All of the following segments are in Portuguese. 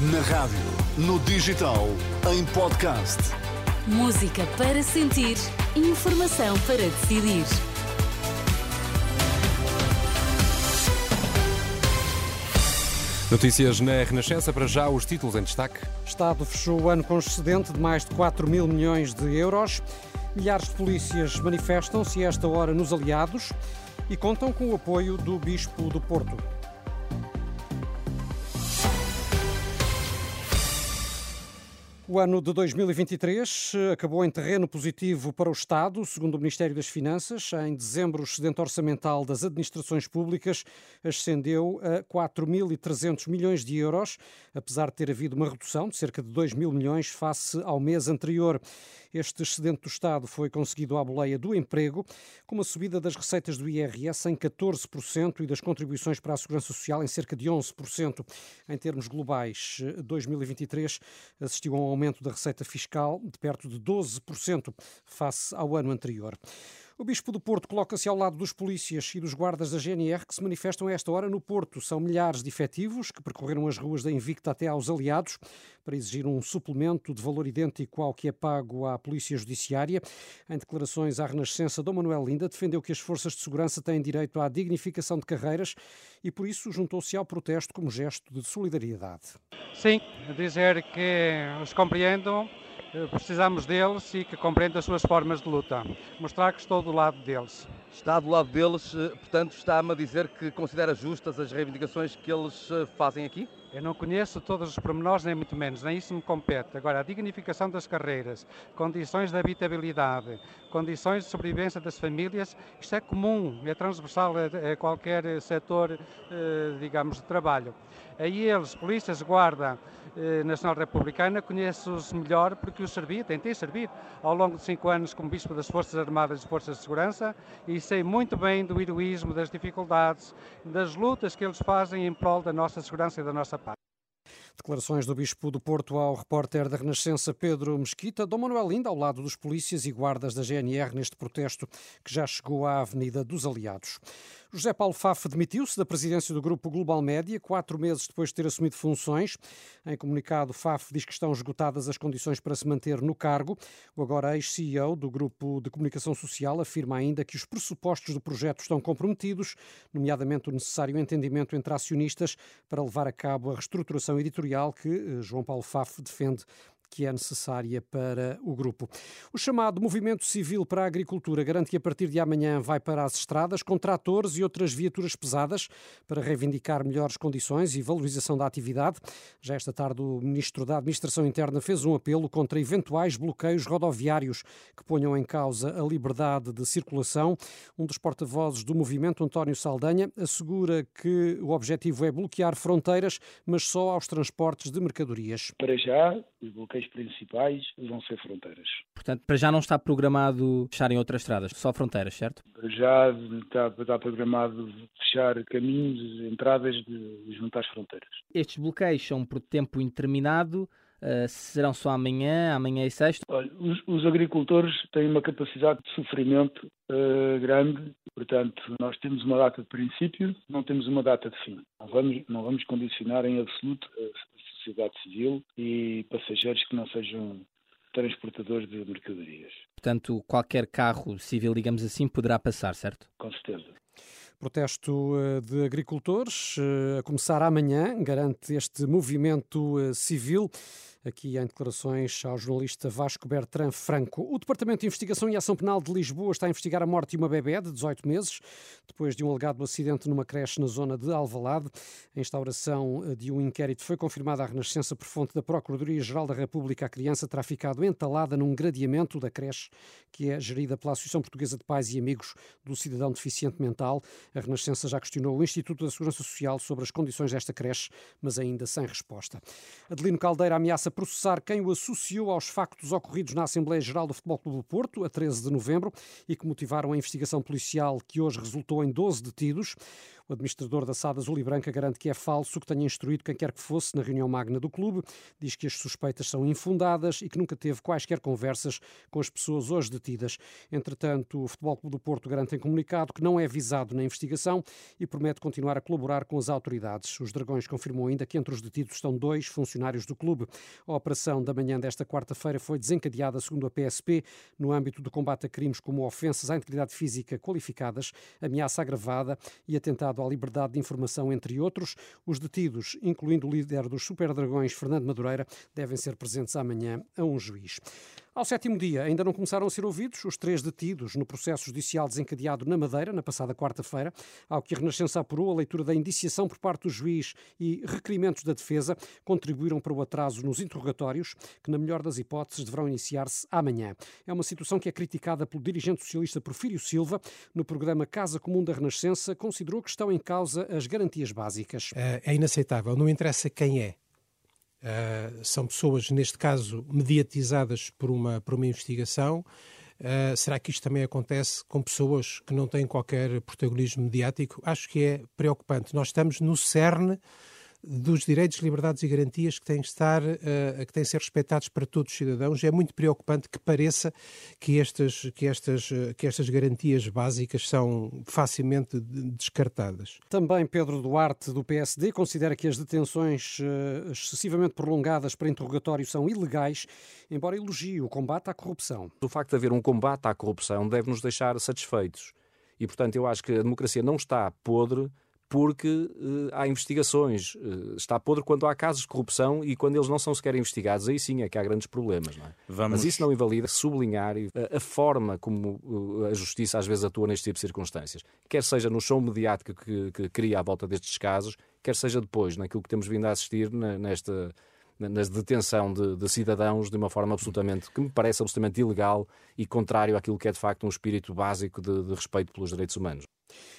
Na rádio, no digital, em podcast. Música para sentir, informação para decidir. Notícias na Renascença, para já os títulos em destaque. Estado fechou o ano com excedente de mais de 4 mil milhões de euros. Milhares de polícias manifestam-se a esta hora nos aliados e contam com o apoio do Bispo do Porto. O ano de 2023 eh, acabou em terreno positivo para o Estado, segundo o Ministério das Finanças. Em dezembro, o excedente orçamental das administrações públicas ascendeu a 4.300 milhões de euros, apesar de ter havido uma redução de cerca de 2 mil milhões face ao mês anterior. Este excedente do Estado foi conseguido à boleia do emprego, com uma subida das receitas do IRS em 14% e das contribuições para a Segurança Social em cerca de 11%. Em termos globais, 2023 assistiu a um aumento da receita fiscal de perto de 12% face ao ano anterior. O Bispo do Porto coloca-se ao lado dos polícias e dos guardas da GNR que se manifestam a esta hora no Porto. São milhares de efetivos que percorreram as ruas da Invicta até aos aliados para exigir um suplemento de valor idêntico ao que é pago à Polícia Judiciária. Em declarações à Renascença, Dom Manuel Linda defendeu que as forças de segurança têm direito à dignificação de carreiras e, por isso, juntou-se ao protesto como gesto de solidariedade. Sim, dizer que os compreendo precisamos deles e que compreendam as suas formas de luta. Mostrar que estou do lado deles. Está do lado deles, eh, portanto, está-me a dizer que considera justas as reivindicações que eles eh, fazem aqui? Eu não conheço todos os pormenores, nem muito menos, nem isso me compete. Agora, a dignificação das carreiras, condições de habitabilidade, condições de sobrevivência das famílias, isto é comum, é transversal a, qualquer setor, digamos, de trabalho. Aí eles, polícias, guarda, eh, Nacional Republicana, conheço-os melhor porque os servi, tentei servir ao longo de cinco anos como Bispo das Forças Armadas e Forças de Segurança e sei muito bem do heroísmo, das dificuldades, das lutas que eles fazem em prol da nossa segurança e da nossa paz. Declarações do Bispo do Porto ao repórter da Renascença Pedro Mesquita. Dom Manuel Linda ao lado dos polícias e guardas da GNR neste protesto que já chegou à Avenida dos Aliados. José Paulo Faf demitiu-se da presidência do Grupo Global Média, quatro meses depois de ter assumido funções. Em comunicado, Faf diz que estão esgotadas as condições para se manter no cargo. O agora ex-CEO do Grupo de Comunicação Social afirma ainda que os pressupostos do projeto estão comprometidos, nomeadamente o necessário entendimento entre acionistas para levar a cabo a reestruturação editorial que eh, João Paulo Faf defende que é necessária para o grupo. O chamado Movimento Civil para a Agricultura garante que a partir de amanhã vai para as estradas com tratores e outras viaturas pesadas para reivindicar melhores condições e valorização da atividade. Já esta tarde o Ministro da Administração Interna fez um apelo contra eventuais bloqueios rodoviários que ponham em causa a liberdade de circulação. Um dos porta-vozes do movimento, António Saldanha, assegura que o objetivo é bloquear fronteiras, mas só aos transportes de mercadorias. Para já, os bloqueios principais vão ser fronteiras. Portanto, para já não está programado fecharem outras estradas, só fronteiras, certo? Já está, está programado fechar caminhos, entradas de, junto às fronteiras. Estes bloqueios são por tempo indeterminado. Uh, serão só amanhã, amanhã e sexta? Olha, os, os, agricultores têm uma capacidade de sofrimento uh, grande, portanto, nós temos uma data de princípio, não temos uma data de fim. Não vamos, não vamos condicionar em absoluto sociedade civil e passageiros que não sejam transportadores de mercadorias. Portanto, qualquer carro civil, digamos assim, poderá passar, certo? Com certeza. Protesto eh, de agricultores eh, a começar amanhã, garante este movimento eh, civil aqui em declarações ao jornalista Vasco Bertrand Franco. O Departamento de Investigação e Ação Penal de Lisboa está a investigar a morte de uma bebé de 18 meses, depois de um alegado acidente numa creche na zona de Alvalade. A instauração eh, de um inquérito foi confirmada à Renascença por fonte da Procuradoria-Geral da República. A criança terá ficado entalada num gradeamento da creche, que é gerida pela Associação Portuguesa de Pais e Amigos do Cidadão Deficiente Mental. A Renascença já questionou o Instituto da Segurança Social sobre as condições desta creche, mas ainda sem resposta. Adelino Caldeira ameaça processar quem o associou aos factos ocorridos na Assembleia Geral do Futebol Clube do Porto, a 13 de novembro, e que motivaram a investigação policial que hoje resultou em 12 detidos. O administrador da SAD Azul Branca garante que é falso que tenha instruído quem quer que fosse na reunião magna do clube, diz que as suspeitas são infundadas e que nunca teve quaisquer conversas com as pessoas hoje detidas. Entretanto, o Futebol Clube do Porto garante em comunicado que não é visado na investigação e promete continuar a colaborar com as autoridades. Os Dragões confirmou ainda que entre os detidos estão dois funcionários do clube. A operação da manhã desta quarta-feira foi desencadeada, segundo a PSP, no âmbito do combate a crimes como ofensas à integridade física qualificadas, ameaça agravada e atentado à liberdade de informação, entre outros. Os detidos, incluindo o líder dos Super Dragões, Fernando Madureira, devem ser presentes amanhã a um juiz. Ao sétimo dia, ainda não começaram a ser ouvidos os três detidos no processo judicial desencadeado na Madeira, na passada quarta-feira, ao que a Renascença apurou a leitura da indiciação por parte do juiz e requerimentos da defesa contribuíram para o atraso nos interrogatórios, que, na melhor das hipóteses, deverão iniciar-se amanhã. É uma situação que é criticada pelo dirigente socialista Porfírio Silva. No programa Casa Comum da Renascença, considerou que estão em causa as garantias básicas. É, é inaceitável, não interessa quem é Uh, são pessoas, neste caso, mediatizadas por uma, por uma investigação. Uh, será que isto também acontece com pessoas que não têm qualquer protagonismo mediático? Acho que é preocupante. Nós estamos no cerne dos direitos, liberdades e garantias que têm que estar, uh, que têm que ser respeitados para todos os cidadãos. É muito preocupante que pareça que estas, que estas, que estas garantias básicas são facilmente descartadas. Também Pedro Duarte, do PSD, considera que as detenções uh, excessivamente prolongadas para interrogatório são ilegais, embora elogie o combate à corrupção. O facto de haver um combate à corrupção deve nos deixar satisfeitos. E, portanto, eu acho que a democracia não está podre porque uh, há investigações. Uh, está podre quando há casos de corrupção e quando eles não são sequer investigados. Aí sim é que há grandes problemas. Não é? Vamos... Mas isso não invalida sublinhar a, a forma como uh, a justiça às vezes atua neste tipo de circunstâncias. Quer seja no show mediático que, que cria à volta destes casos, quer seja depois naquilo que temos vindo a assistir na, nesta na detenção de, de, cidadãos de uma forma absolutamente, que me parece absolutamente ilegal e contrário àquilo que é de facto um espírito básico de, de respeito pelos direitos humanos.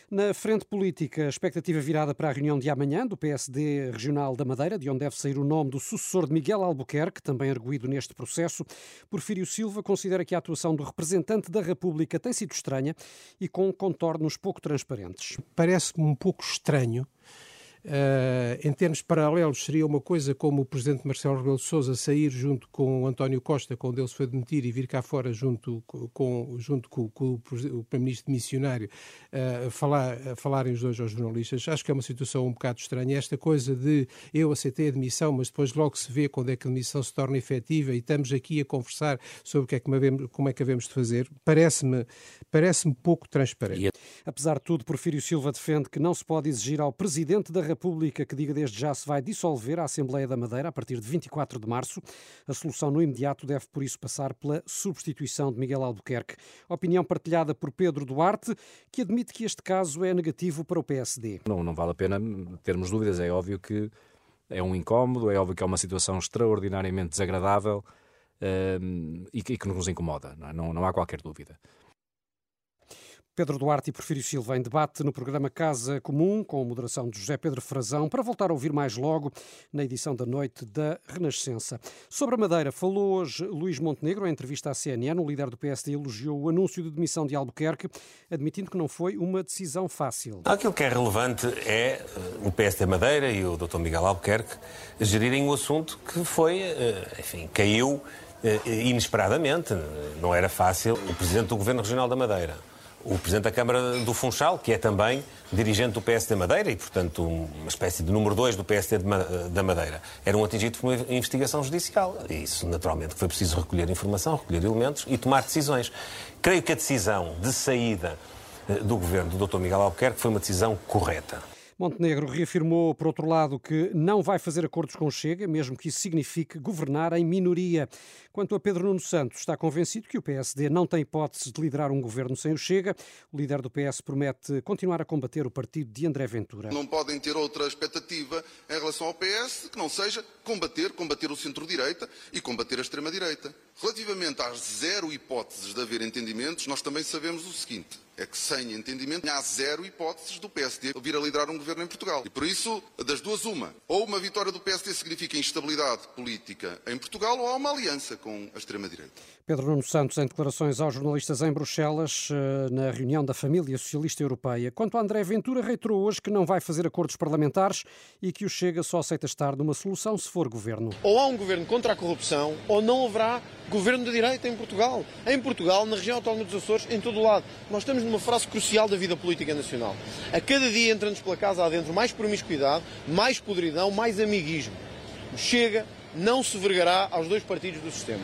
Na frente política, a expectativa virada para a reunião de amanhã do PSD Regional da Madeira, de onde deve sair o nome do sucessor de Miguel Albuquerque, também arguído neste processo. Porfírio Silva considera que a atuação do representante da República tem sido estranha e com contornos pouco transparentes. Parece-me um pouco estranho Uh, em termos paralelos, seria uma coisa como o presidente Marcelo Rebelo de Sousa sair junto com o António Costa, quando ele se foi demitir, e vir cá fora junto com, junto com, com o, o primeiro-ministro missionário, uh, falar, uh, falarem os dois aos jornalistas. Acho que é uma situação um bocado estranha. Esta coisa de eu aceitei a demissão, mas depois logo se vê quando é que a demissão se torna efetiva e estamos aqui a conversar sobre o que é que havemos, como é que havemos de fazer, parece-me parece pouco transparente. Apesar de tudo, Porfírio Silva defende que não se pode exigir ao presidente da República República que diga desde já se vai dissolver a Assembleia da Madeira a partir de 24 de março. A solução no imediato deve, por isso, passar pela substituição de Miguel Albuquerque. Opinião partilhada por Pedro Duarte, que admite que este caso é negativo para o PSD. Não, não vale a pena termos dúvidas. É óbvio que é um incómodo, é óbvio que é uma situação extraordinariamente desagradável um, e, que, e, que, nos incomoda. Não, é? não, não há qualquer dúvida. Pedro Duarte e Porfírio Silva em debate no programa Casa Comum, com a moderação de José Pedro Frazão, para voltar a ouvir mais logo na edição da noite da Renascença. Sobre a Madeira, falou hoje Luís Montenegro, em entrevista à CNN. O líder do PSD elogiou o anúncio de demissão de Albuquerque, admitindo que não foi uma decisão fácil. Aquilo que é relevante é eh, o PSD Madeira e o Dr. Miguel Albuquerque gerirem o assunto que foi, eh, enfim, caiu eh, inesperadamente. Não era fácil. O Presidente do Governo Regional da Madeira o Presidente da Câmara do Funchal, que é também dirigente do PSD Madeira e, portanto, uma espécie de número 2 do PSD da Madeira, eram atingidos por uma investigação judicial. E isso, naturalmente, foi preciso recolher informação, recolher elementos e tomar decisões. Creio que a decisão de saída eh, do governo do Dr. Miguel Albuquerque foi uma decisão correta. Montenegro reafirmou, por outro lado, que não vai fazer acordos com Chega, mesmo que isso signifique governar em minoria. Quanto a Pedro Nuno Santos, está convencido que o PSD não tem hipótese de liderar um governo sem o Chega. O líder do PS promete continuar a combater o partido de André Ventura. Não podem ter outra expectativa em relação ao PS que não seja combater, combater o centro-direita e combater a extrema-direita. Relativamente às zero hipóteses de haver entendimentos, nós também sabemos o seguinte é que, sem entendimento, há zero hipóteses do PSD vir a liderar um governo em Portugal. E por isso, das duas, uma. Ou uma vitória do PSD significa instabilidade política em Portugal, ou há uma aliança com a extrema-direita. Pedro Nuno Santos, em declarações aos jornalistas em Bruxelas, eh, na reunião da família socialista europeia. Quanto a André Ventura, reiterou hoje que não vai fazer acordos parlamentares e que o Chega só aceita estar numa solução se for governo. Ou há um governo contra a corrupção, ou não haverá governo de direita em Portugal. Em Portugal, na região autónoma dos Açores, em todo o lado. Nós estamos numa fase crucial da vida política nacional. A cada dia entra-nos pela casa adentro mais promiscuidade, mais podridão, mais amiguismo. O Chega não se vergará aos dois partidos do sistema.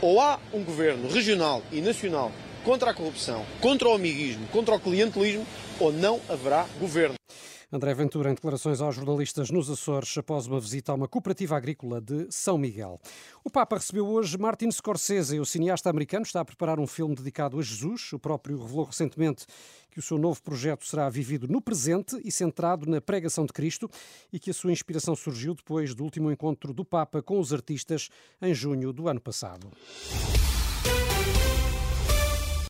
Ou há um governo regional e nacional contra a corrupção, contra o amiguismo, contra o clientelismo, ou não haverá governo. André Ventura, em declarações aos jornalistas nos Açores, após uma visita a uma cooperativa agrícola de São Miguel. O Papa recebeu hoje Martin Scorsese, o cineasta americano, está a preparar um filme dedicado a Jesus. O próprio revelou recentemente que o seu novo projeto será vivido no presente e centrado na pregação de Cristo e que a sua inspiração surgiu depois do último encontro do Papa com os artistas em junho do ano passado.